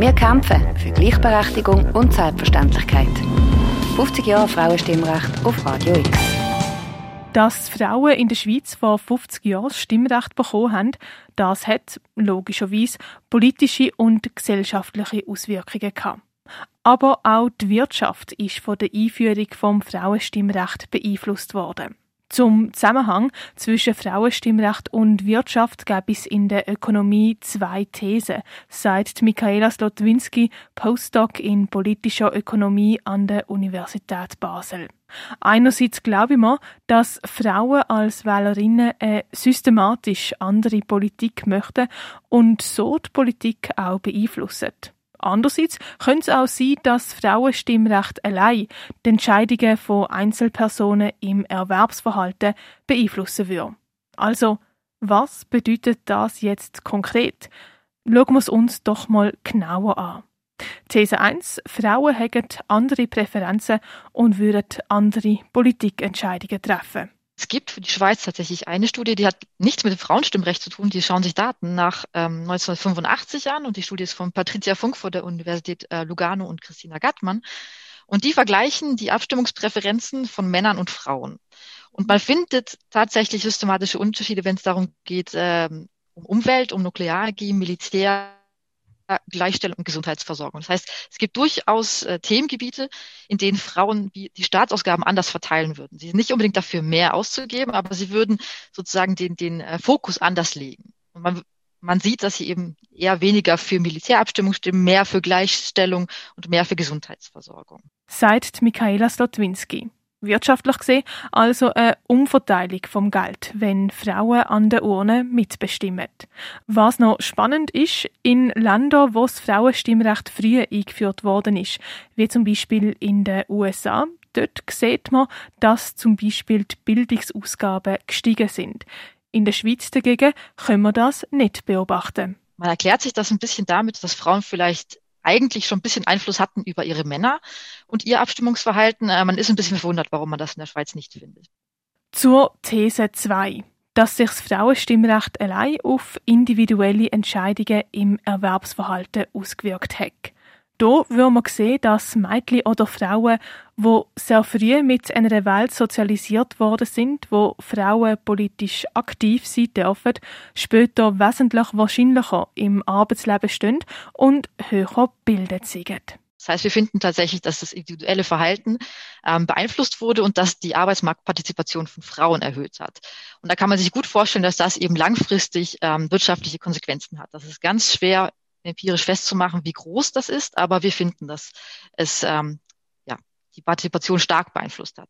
Wir kämpfen für Gleichberechtigung und Selbstverständlichkeit. 50 Jahre Frauenstimmrecht auf Radio X. Dass Frauen in der Schweiz vor 50 Jahren das Stimmrecht bekommen haben, das hat logischerweise politische und gesellschaftliche Auswirkungen gehabt. Aber auch die Wirtschaft ist von der Einführung vom Frauenstimmrecht beeinflusst worden. Zum Zusammenhang zwischen Frauenstimmrecht und Wirtschaft gäbe es in der Ökonomie zwei Thesen, sagt Michaela Slotwinski, Postdoc in politischer Ökonomie an der Universität Basel. Einerseits glaube ich mir, dass Frauen als Wählerinnen eine systematisch andere Politik möchten und so die Politik auch beeinflussen. Andererseits könnte es auch sein, dass Frauenstimmrecht allein die Entscheidungen von Einzelpersonen im Erwerbsverhalten beeinflussen würde. Also, was bedeutet das jetzt konkret? Schauen wir es uns doch mal genauer an. These 1. Frauen haben andere Präferenzen und würden andere Politikentscheidungen treffen. Es gibt für die Schweiz tatsächlich eine Studie, die hat nichts mit dem Frauenstimmrecht zu tun. Die schauen sich Daten nach ähm, 1985 an und die Studie ist von Patricia Funk von der Universität äh, Lugano und Christina Gattmann. Und die vergleichen die Abstimmungspräferenzen von Männern und Frauen. Und man findet tatsächlich systematische Unterschiede, wenn es darum geht, ähm, um Umwelt, um Nuklearenergie, Militär, Gleichstellung und Gesundheitsversorgung. Das heißt, es gibt durchaus äh, Themengebiete, in denen Frauen die, die Staatsausgaben anders verteilen würden. Sie sind nicht unbedingt dafür, mehr auszugeben, aber sie würden sozusagen den, den äh, Fokus anders legen. Und man, man sieht, dass sie eben eher weniger für Militärabstimmung stimmen, mehr für Gleichstellung und mehr für Gesundheitsversorgung. Sagt Michaela Slotwinski wirtschaftlich gesehen also eine Umverteilung vom Geld, wenn Frauen an der Urne mitbestimmen. Was noch spannend ist, in Ländern, wo das Frauenstimmrecht früher eingeführt worden ist, wie zum Beispiel in den USA, dort sieht man, dass zum Beispiel die Bildungsausgaben gestiegen sind. In der Schweiz dagegen können wir das nicht beobachten. Man erklärt sich das ein bisschen damit, dass Frauen vielleicht eigentlich schon ein bisschen Einfluss hatten über ihre Männer und ihr Abstimmungsverhalten. Äh, man ist ein bisschen verwundert, warum man das in der Schweiz nicht findet. Zur These 2 dass sich das Frauenstimmrecht allein auf individuelle Entscheidungen im Erwerbsverhalten ausgewirkt hat. Hier würde man sehen, dass Mädchen oder Frauen, die sehr früh mit einer Welt sozialisiert worden sind, wo Frauen politisch aktiv sein dürfen, später wesentlich wahrscheinlicher im Arbeitsleben stehen und höher gebildet sind. Das heißt, wir finden tatsächlich, dass das individuelle Verhalten ähm, beeinflusst wurde und dass die Arbeitsmarktpartizipation von Frauen erhöht hat. Und da kann man sich gut vorstellen, dass das eben langfristig ähm, wirtschaftliche Konsequenzen hat. Das ist ganz schwer empirisch festzumachen, wie groß das ist, aber wir finden, dass es ähm, ja, die Partizipation stark beeinflusst hat.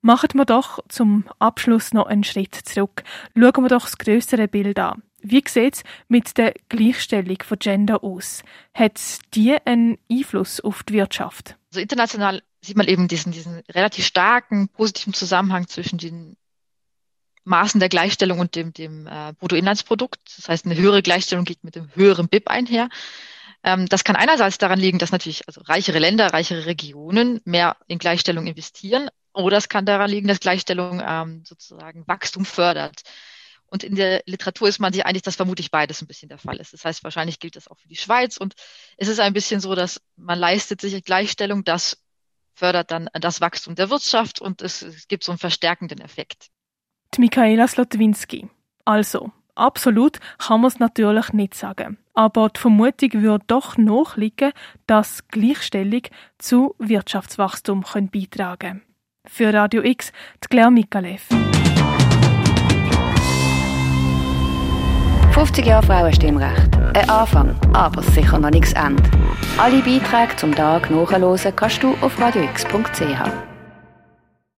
Machen wir doch zum Abschluss noch einen Schritt zurück. Schauen wir doch das größere Bild an. Wie sieht es mit der Gleichstellung von Gender aus? Hat die einen Einfluss auf die Wirtschaft? Also international sieht man eben diesen, diesen relativ starken positiven Zusammenhang zwischen den Maßen der Gleichstellung und dem, dem äh, Bruttoinlandsprodukt. Das heißt, eine höhere Gleichstellung geht mit dem höheren BIP einher. Ähm, das kann einerseits daran liegen, dass natürlich also reichere Länder, reichere Regionen mehr in Gleichstellung investieren. Oder es kann daran liegen, dass Gleichstellung ähm, sozusagen Wachstum fördert. Und in der Literatur ist man sich einig, dass vermutlich beides ein bisschen der Fall ist. Das heißt, wahrscheinlich gilt das auch für die Schweiz. Und es ist ein bisschen so, dass man leistet sich Gleichstellung, das fördert dann das Wachstum der Wirtschaft und es, es gibt so einen verstärkenden Effekt die Michaela Slotwinski. Also, absolut kann man es natürlich nicht sagen. Aber die Vermutung würde doch nachliegen, dass Gleichstellung zu Wirtschaftswachstum beitragen können. Für Radio X, die Claire Mikalev. 50 Jahre Frauenstimmrecht. Ein Anfang, aber sicher noch nichts Ende. Alle Beiträge zum Tag nachhören kannst du auf radiox.ch.